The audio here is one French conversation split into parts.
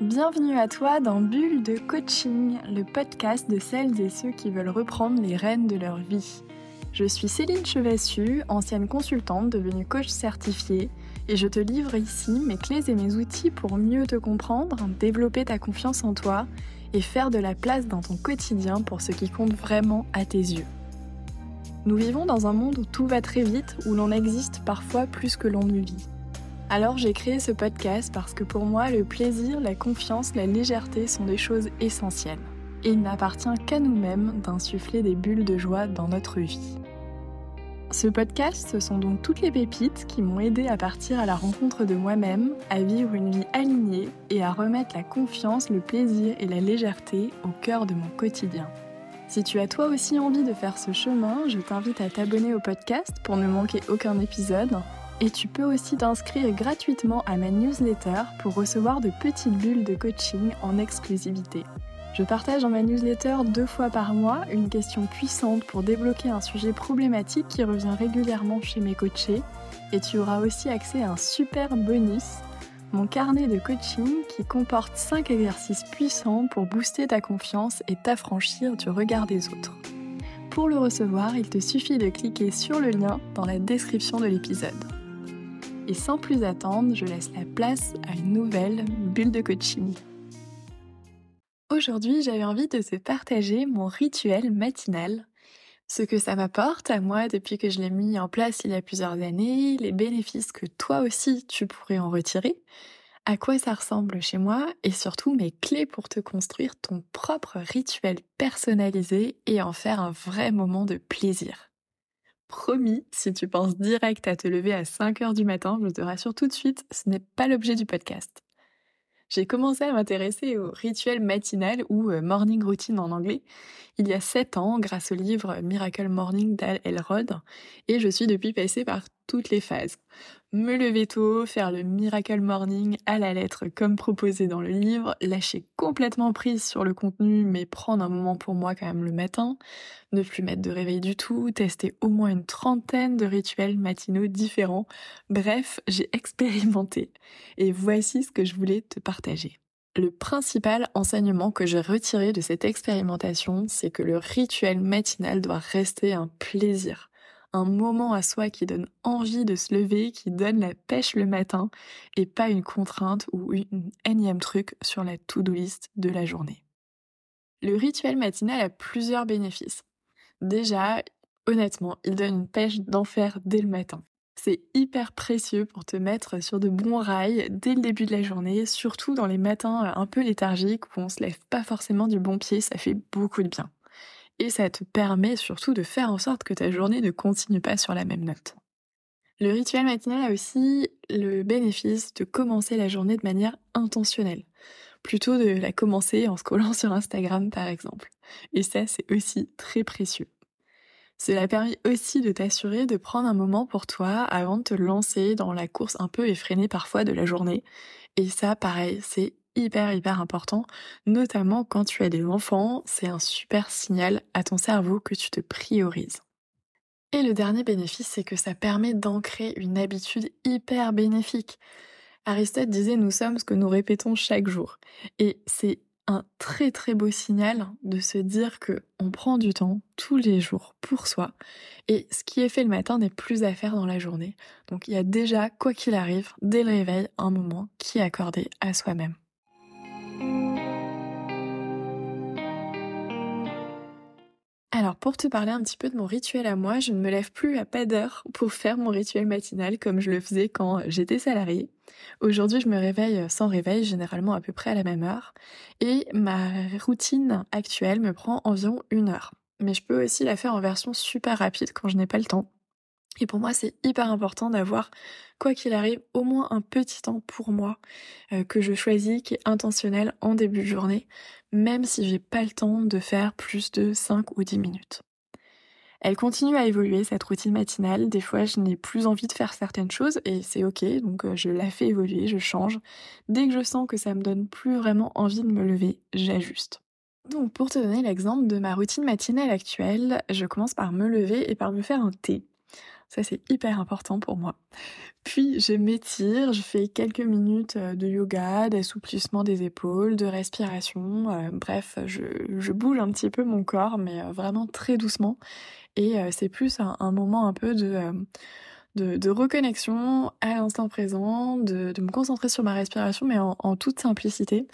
Bienvenue à toi dans Bulle de Coaching, le podcast de celles et ceux qui veulent reprendre les rênes de leur vie. Je suis Céline Chevassu, ancienne consultante devenue coach certifiée, et je te livre ici mes clés et mes outils pour mieux te comprendre, développer ta confiance en toi et faire de la place dans ton quotidien pour ce qui compte vraiment à tes yeux. Nous vivons dans un monde où tout va très vite, où l'on existe parfois plus que l'on ne vit. Alors j'ai créé ce podcast parce que pour moi, le plaisir, la confiance, la légèreté sont des choses essentielles. Et il n'appartient qu'à nous-mêmes d'insuffler des bulles de joie dans notre vie. Ce podcast, ce sont donc toutes les pépites qui m'ont aidé à partir à la rencontre de moi-même, à vivre une vie alignée et à remettre la confiance, le plaisir et la légèreté au cœur de mon quotidien. Si tu as toi aussi envie de faire ce chemin, je t'invite à t'abonner au podcast pour ne manquer aucun épisode. Et tu peux aussi t'inscrire gratuitement à ma newsletter pour recevoir de petites bulles de coaching en exclusivité. Je partage dans ma newsletter deux fois par mois une question puissante pour débloquer un sujet problématique qui revient régulièrement chez mes coachés. Et tu auras aussi accès à un super bonus, mon carnet de coaching qui comporte 5 exercices puissants pour booster ta confiance et t'affranchir du regard des autres. Pour le recevoir, il te suffit de cliquer sur le lien dans la description de l'épisode. Et sans plus attendre, je laisse la place à une nouvelle bulle de coaching. Aujourd'hui, j'avais envie de te partager mon rituel matinal, ce que ça m'apporte à moi depuis que je l'ai mis en place il y a plusieurs années, les bénéfices que toi aussi tu pourrais en retirer, à quoi ça ressemble chez moi et surtout mes clés pour te construire ton propre rituel personnalisé et en faire un vrai moment de plaisir. Promis, si tu penses direct à te lever à 5 heures du matin, je te rassure tout de suite, ce n'est pas l'objet du podcast j'ai commencé à m'intéresser au rituel matinal ou euh, morning routine en anglais il y a sept ans grâce au livre Miracle Morning d'Al Elrod et je suis depuis passée par toutes les phases. Me lever tôt, faire le Miracle Morning à la lettre comme proposé dans le livre, lâcher complètement prise sur le contenu mais prendre un moment pour moi quand même le matin, ne plus mettre de réveil du tout, tester au moins une trentaine de rituels matinaux différents. Bref, j'ai expérimenté et voici ce que je voulais te partager. Le principal enseignement que j'ai retiré de cette expérimentation, c'est que le rituel matinal doit rester un plaisir un moment à soi qui donne envie de se lever, qui donne la pêche le matin et pas une contrainte ou une énième truc sur la to-do list de la journée. Le rituel matinal a plusieurs bénéfices. Déjà, honnêtement, il donne une pêche d'enfer dès le matin. C'est hyper précieux pour te mettre sur de bons rails dès le début de la journée, surtout dans les matins un peu léthargiques où on se lève pas forcément du bon pied, ça fait beaucoup de bien et ça te permet surtout de faire en sorte que ta journée ne continue pas sur la même note. Le rituel matinal a aussi le bénéfice de commencer la journée de manière intentionnelle, plutôt de la commencer en scrollant sur Instagram par exemple. Et ça, c'est aussi très précieux. Cela permet aussi de t'assurer de prendre un moment pour toi avant de te lancer dans la course un peu effrénée parfois de la journée. Et ça, pareil, c'est hyper hyper important, notamment quand tu as des enfants, c'est un super signal à ton cerveau que tu te priorises. Et le dernier bénéfice, c'est que ça permet d'ancrer une habitude hyper bénéfique. Aristote disait nous sommes ce que nous répétons chaque jour. Et c'est un très très beau signal de se dire que on prend du temps tous les jours pour soi et ce qui est fait le matin n'est plus à faire dans la journée. Donc il y a déjà, quoi qu'il arrive, dès le réveil, un moment qui est accordé à soi-même. Alors pour te parler un petit peu de mon rituel à moi, je ne me lève plus à pas d'heure pour faire mon rituel matinal comme je le faisais quand j'étais salariée. Aujourd'hui je me réveille sans réveil, généralement à peu près à la même heure, et ma routine actuelle me prend environ une heure. Mais je peux aussi la faire en version super rapide quand je n'ai pas le temps. Et pour moi, c'est hyper important d'avoir, quoi qu'il arrive, au moins un petit temps pour moi euh, que je choisis, qui est intentionnel en début de journée, même si j'ai pas le temps de faire plus de 5 ou 10 minutes. Elle continue à évoluer, cette routine matinale. Des fois, je n'ai plus envie de faire certaines choses et c'est ok, donc euh, je la fais évoluer, je change. Dès que je sens que ça me donne plus vraiment envie de me lever, j'ajuste. Donc, pour te donner l'exemple de ma routine matinale actuelle, je commence par me lever et par me faire un thé. Ça, c'est hyper important pour moi. Puis, je m'étire, je fais quelques minutes euh, de yoga, d'assouplissement des épaules, de respiration. Euh, bref, je, bouge un petit peu mon corps, mais euh, vraiment très doucement. Et c'est plus un, moment un peu de, de, reconnexion à l'instant présent, de, me concentrer sur ma respiration, mais en, en, toute simplicité.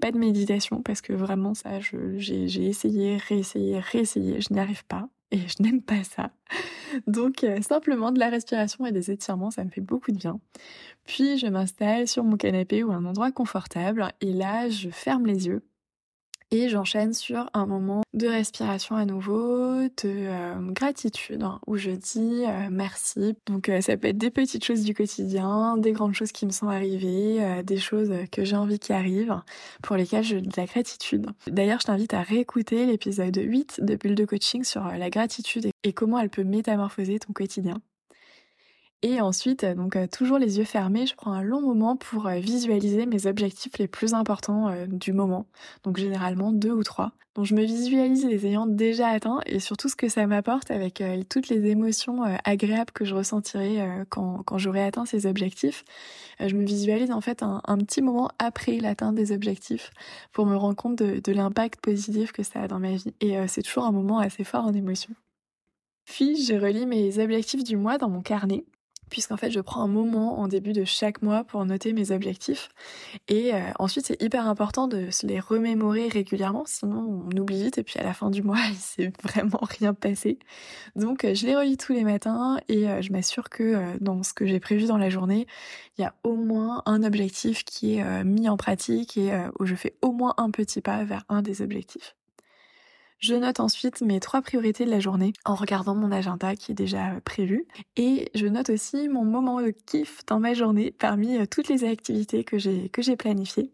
Pas de méditation, parce que vraiment, ça, j'ai essayé, réessayé, réessayé, je n'y arrive pas et je n'aime pas ça. Donc euh, simplement de la respiration et des étirements, ça me fait beaucoup de bien. Puis je m'installe sur mon canapé ou un endroit confortable et là je ferme les yeux et j'enchaîne sur un moment de respiration à nouveau, de euh, gratitude, hein, où je dis euh, merci. Donc euh, ça peut être des petites choses du quotidien, des grandes choses qui me sont arrivées, des choses que j'ai envie qui arrivent, pour lesquelles je dis de la gratitude. D'ailleurs, je t'invite à réécouter l'épisode 8 de Bulle de Coaching sur la gratitude et comment elle peut métamorphoser ton quotidien. Et ensuite, donc euh, toujours les yeux fermés, je prends un long moment pour euh, visualiser mes objectifs les plus importants euh, du moment. Donc généralement deux ou trois. Donc je me visualise les ayant déjà atteints et surtout ce que ça m'apporte avec toutes les émotions agréables que je ressentirai quand, quand j'aurai atteint ces objectifs. je me visualise en fait un, petit moment après l'atteinte des objectifs pour me rendre compte de, de l'impact positif que ça a dans ma vie. Et c'est toujours un moment assez fort en émotion. Puis je relis mes objectifs du mois dans mon carnet puisqu'en fait je prends un moment en début de chaque mois pour noter mes objectifs. Et euh, ensuite c'est hyper important de se les remémorer régulièrement sinon on oublie vite et puis à la fin du mois il s'est vraiment rien passé. Donc euh, je les relis tous les matins et euh, je m'assure que dans ce que j'ai prévu dans la journée il y a au moins un objectif qui est mis en pratique et où je fais au moins un petit pas vers un des objectifs je note ensuite mes trois priorités de la journée en regardant mon agenda qui est déjà euh, prévu. Et je note aussi mon moment de kiff dans ma journée parmi euh, toutes les activités que j'ai planifiées.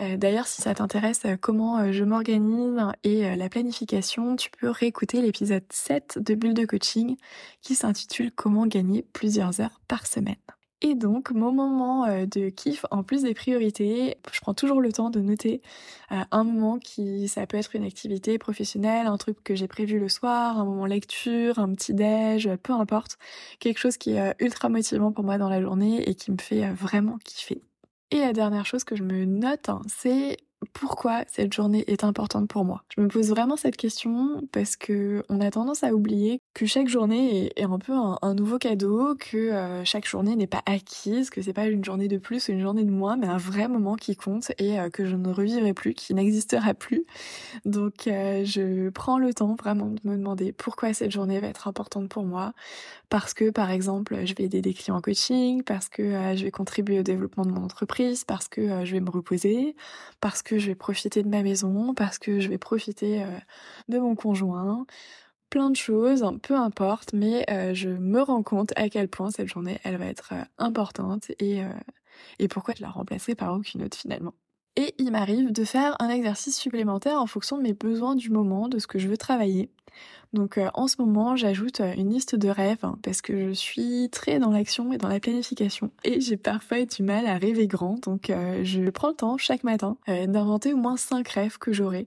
Euh, d'ailleurs, si ça t'intéresse comment je m'organise et la planification, tu peux réécouter l'épisode 7 de Bulle de coaching qui s'intitule Comment gagner plusieurs heures par semaine. Et donc, mon moment euh, de kiff, en plus des priorités, je prends toujours le temps de noter euh, un moment qui, ça peut être une activité professionnelle, un truc que j'ai prévu le soir, un moment lecture, un petit déj, peu importe. Quelque chose qui est euh, ultra motivant pour moi dans la journée et qui me fait vraiment kiffer. Et la dernière chose que je me note, hein, c'est pourquoi cette journée est importante pour moi. Je me pose vraiment cette question parce que on a tendance à oublier que chaque journée est, un peu un, nouveau cadeau, que euh, chaque journée n'est pas acquise, que c'est pas une journée de plus ou une journée de moins, mais un vrai moment qui compte et euh, que je ne revivrai plus, qui n'existera plus. Donc euh, je prends le temps vraiment de me demander pourquoi cette journée va être importante pour moi, parce que par exemple je vais aider des clients en coaching, parce que je vais contribuer au développement de mon entreprise, parce que je vais me reposer, parce que je vais profiter de ma maison, parce que je vais profiter euh, de mon conjoint, plein de choses, peu importe, mais euh, je me rends compte à quel point cette journée, elle va être euh, importante et pourquoi je la remplacerai par aucune autre finalement. Et il m'arrive de faire un exercice supplémentaire en fonction de mes besoins du moment, de ce que je veux travailler. Donc euh, en ce moment, j'ajoute euh, une liste de rêves hein, parce que je suis très dans l'action et dans la planification et j'ai parfois du mal à rêver grand. Donc euh, je prends le temps chaque matin d'inventer au moins cinq rêves que j'aurai.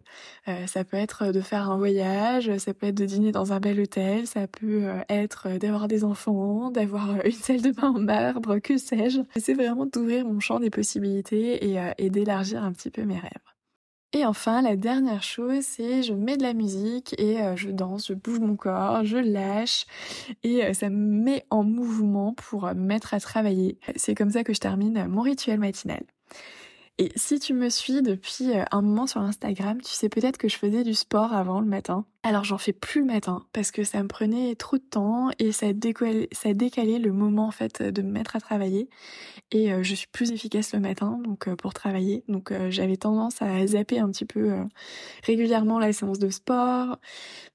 ça peut être de faire un voyage, ça peut être de dîner dans un bel hôtel, ça peut être d'avoir des enfants, d'avoir une salle de bain en marbre, que sais-je. C'est vraiment d'ouvrir mon champ des possibilités et d'élargir un petit peu mes rêves. Et enfin, la dernière chose, c'est je mets de la musique et euh, je danse, je bouge mon corps, je lâche et euh, ça me met en mouvement pour euh, me mettre à travailler. C'est comme ça que je termine mon rituel matinal. Et si tu me suis depuis un moment sur Instagram, tu sais peut-être que je faisais du sport avant le matin. Alors j'en fais plus le matin parce que ça me prenait trop de temps et ça décalait, le moment en fait de me mettre à travailler et euh, je suis plus efficace le matin donc euh, pour travailler. Donc euh, j'avais tendance à zapper un petit peu régulièrement la séance de sport,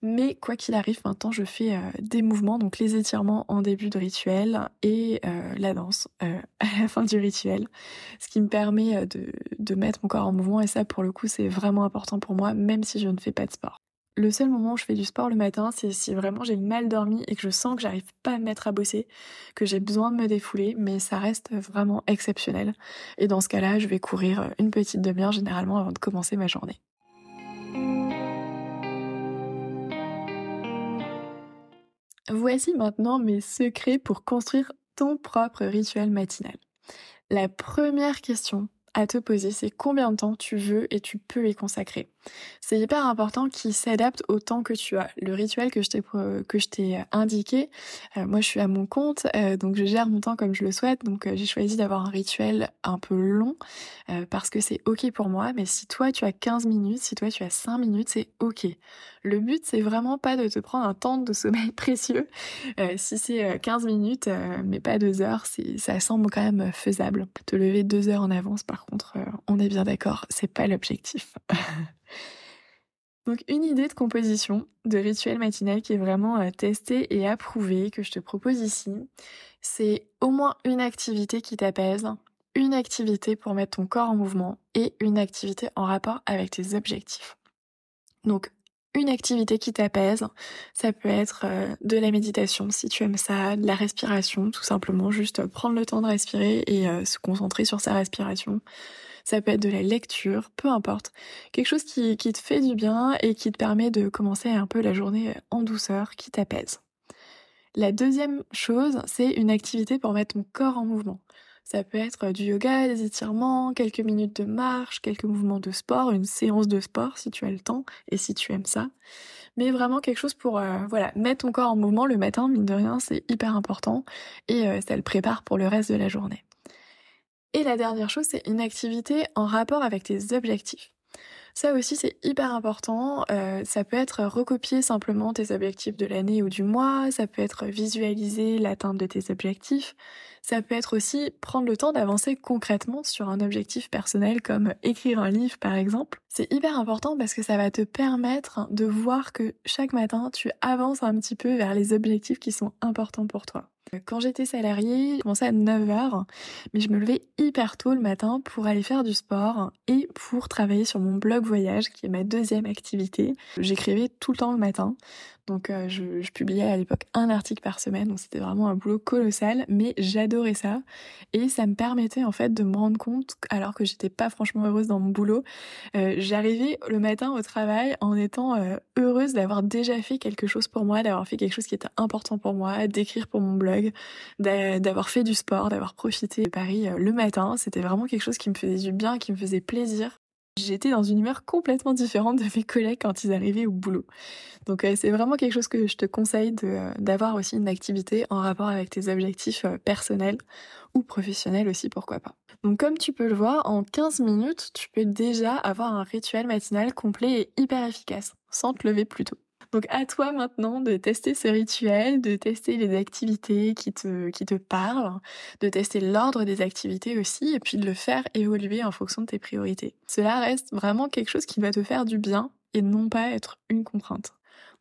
mais quoi qu'il arrive maintenant je fais des mouvements donc les étirements en début de rituel et la danse à la fin du rituel, ce qui me permet de mettre mon corps en mouvement et ça pour le coup c'est vraiment important pour moi même si je ne fais pas de sport. Le seul moment où je fais du sport le matin, c'est si vraiment j'ai mal dormi et que je sens que j'arrive pas à me mettre à bosser, que j'ai besoin de me défouler, mais ça reste vraiment exceptionnel. Et dans ce cas-là, je vais courir une petite demi-heure généralement avant de commencer ma journée. Voici maintenant mes secrets pour construire ton propre rituel matinal. La première question à te poser, c'est combien de temps tu veux et tu peux y consacrer? C'est hyper important qu'il s'adapte au temps que tu as. Le rituel que je t'ai que je t'ai indiqué, euh, moi je suis à mon compte, euh, donc je gère mon temps comme je le souhaite. Donc euh, j'ai choisi d'avoir un rituel un peu long parce que c'est ok pour moi. Mais si toi tu as 15 minutes, si toi tu as 5 minutes, c'est ok. Le but c'est vraiment pas de te prendre un temps de sommeil précieux. si c'est 15 minutes, mais pas 2 heures, ça semble quand même faisable. Te lever 2 heures en avance, par contre, on est bien d'accord, c'est pas l'objectif. Donc une idée de composition de rituel matinal qui est vraiment euh, testée et approuvée que je te propose ici, c'est au moins une activité qui t'apaise, une activité pour mettre ton corps en mouvement et une activité en rapport avec tes objectifs. Donc une activité qui t'apaise, ça peut être euh, de la méditation si tu aimes ça, de la respiration, tout simplement juste prendre le temps de respirer et euh, se concentrer sur sa respiration ça peut être de la lecture, peu importe. Quelque chose qui, te fait du bien et qui te permet de commencer un peu la journée en douceur, qui t'apaise. La deuxième chose, c'est une activité pour mettre ton corps en mouvement. Ça peut être du yoga, des étirements, quelques minutes de marche, quelques mouvements de sport, une séance de sport si tu as le temps et si tu aimes ça. Mais vraiment quelque chose pour euh, voilà mettre ton corps en mouvement le matin, mine de rien, c'est hyper important et euh, ça le prépare pour le reste de la journée. Et la dernière chose, c'est une activité en rapport avec tes objectifs. Ça aussi, c'est hyper important. Euh, ça peut être recopier simplement tes objectifs de l'année ou du mois. Ça peut être visualiser l'atteinte de tes objectifs. Ça peut être aussi prendre le temps d'avancer concrètement sur un objectif personnel comme écrire un livre par exemple. C'est hyper important parce que ça va te permettre de voir que chaque matin, tu avances un petit peu vers les objectifs qui sont importants pour toi. Quand j'étais salariée, je commençais à 9h, mais je me levais hyper tôt le matin pour aller faire du sport et pour travailler sur mon blog voyage, qui est ma deuxième activité. J'écrivais tout le temps le matin. Donc euh, je, publiais à l'époque un article par semaine, donc c'était vraiment un boulot colossal, mais j'adorais ça et ça me permettait en fait de me rendre compte, alors que j'étais pas franchement heureuse dans mon boulot, euh, j'arrivais le matin au travail en étant euh, heureuse d'avoir déjà fait quelque chose pour moi, d'avoir fait quelque chose qui était important pour moi, d'écrire pour mon blog, d'avoir fait du sport, d'avoir profité de Paris le matin. C'était vraiment quelque chose qui me faisait du bien, qui me faisait plaisir. J'étais dans une humeur complètement différente de mes collègues quand ils arrivaient au boulot. Donc euh, c'est vraiment quelque chose que je te conseille euh, d'avoir aussi une activité en rapport avec tes objectifs euh, personnels ou professionnels aussi, pourquoi pas. Donc comme tu peux le voir, en 15 minutes, tu peux déjà avoir un rituel matinal complet et hyper efficace, sans te lever plus tôt. Donc à toi maintenant de tester ce rituel, de tester les activités qui te, qui te parlent, de tester l'ordre des activités aussi, et puis de le faire évoluer en fonction de tes priorités. Cela reste vraiment quelque chose qui va te faire du bien et non pas être une contrainte.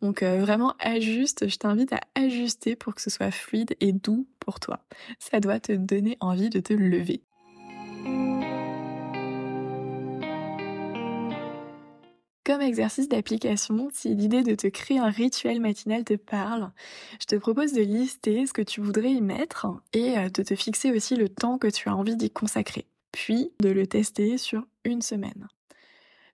Donc euh, vraiment ajuste, je t'invite à ajuster pour que ce soit fluide et doux pour toi. Ça doit te donner envie de te lever. Comme exercice d'application, si l'idée de te créer un rituel matinal te parle, je te propose de lister ce que tu voudrais y mettre et euh, de te fixer aussi le temps que tu as envie d'y consacrer, puis de le tester sur une semaine.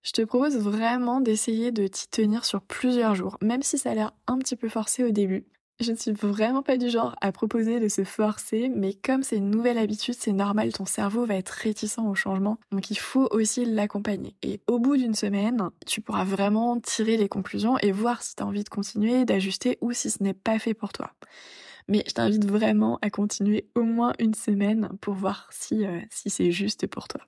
Je te propose vraiment d'essayer de t'y tenir sur plusieurs jours, même si ça a l'air un petit peu forcé au début. Je ne suis vraiment pas du genre à proposer de se forcer, mais comme c'est une nouvelle habitude, c'est normal, ton cerveau va être réticent au changement, donc il faut aussi l'accompagner. Et au bout d'une semaine, tu pourras vraiment tirer les conclusions et voir si tu as envie de continuer, d'ajuster ou si ce n'est pas fait pour toi. Mais je t'invite vraiment à continuer au moins une semaine pour voir si, euh, si c'est juste pour toi.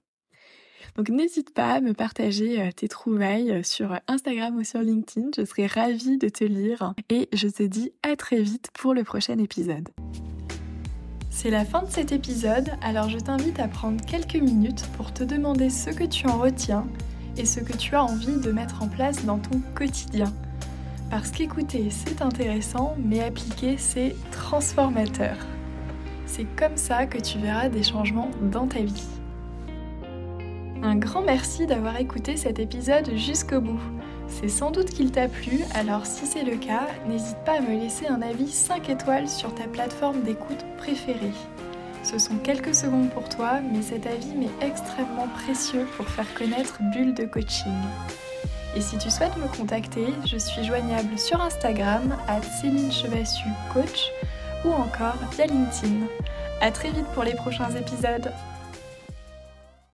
Donc n'hésite pas à me partager euh, tes trouvailles euh, sur Instagram ou sur LinkedIn, je serai ravie de te lire et je te dis à très vite pour le prochain épisode. C'est la fin de cet épisode, alors je t'invite à prendre quelques minutes pour te demander ce que tu en retiens et ce que tu as envie de mettre en place dans ton quotidien. Parce qu'écouter, c'est intéressant, mais appliquer, c'est transformateur. C'est comme ça que tu verras des changements dans ta vie. Un grand merci d'avoir écouté cet épisode jusqu'au bout. C'est sans doute qu'il t'a plu, alors si c'est le cas, n'hésite pas à me laisser un avis 5 étoiles sur ta plateforme d'écoute préférée. Ce sont quelques secondes pour toi, mais cet avis m'est extrêmement précieux pour faire connaître Bulle de coaching. Et si tu souhaites me contacter, je suis joignable sur Instagram à Céline Chevassu Coach ou encore via LinkedIn. À très vite pour les prochains épisodes.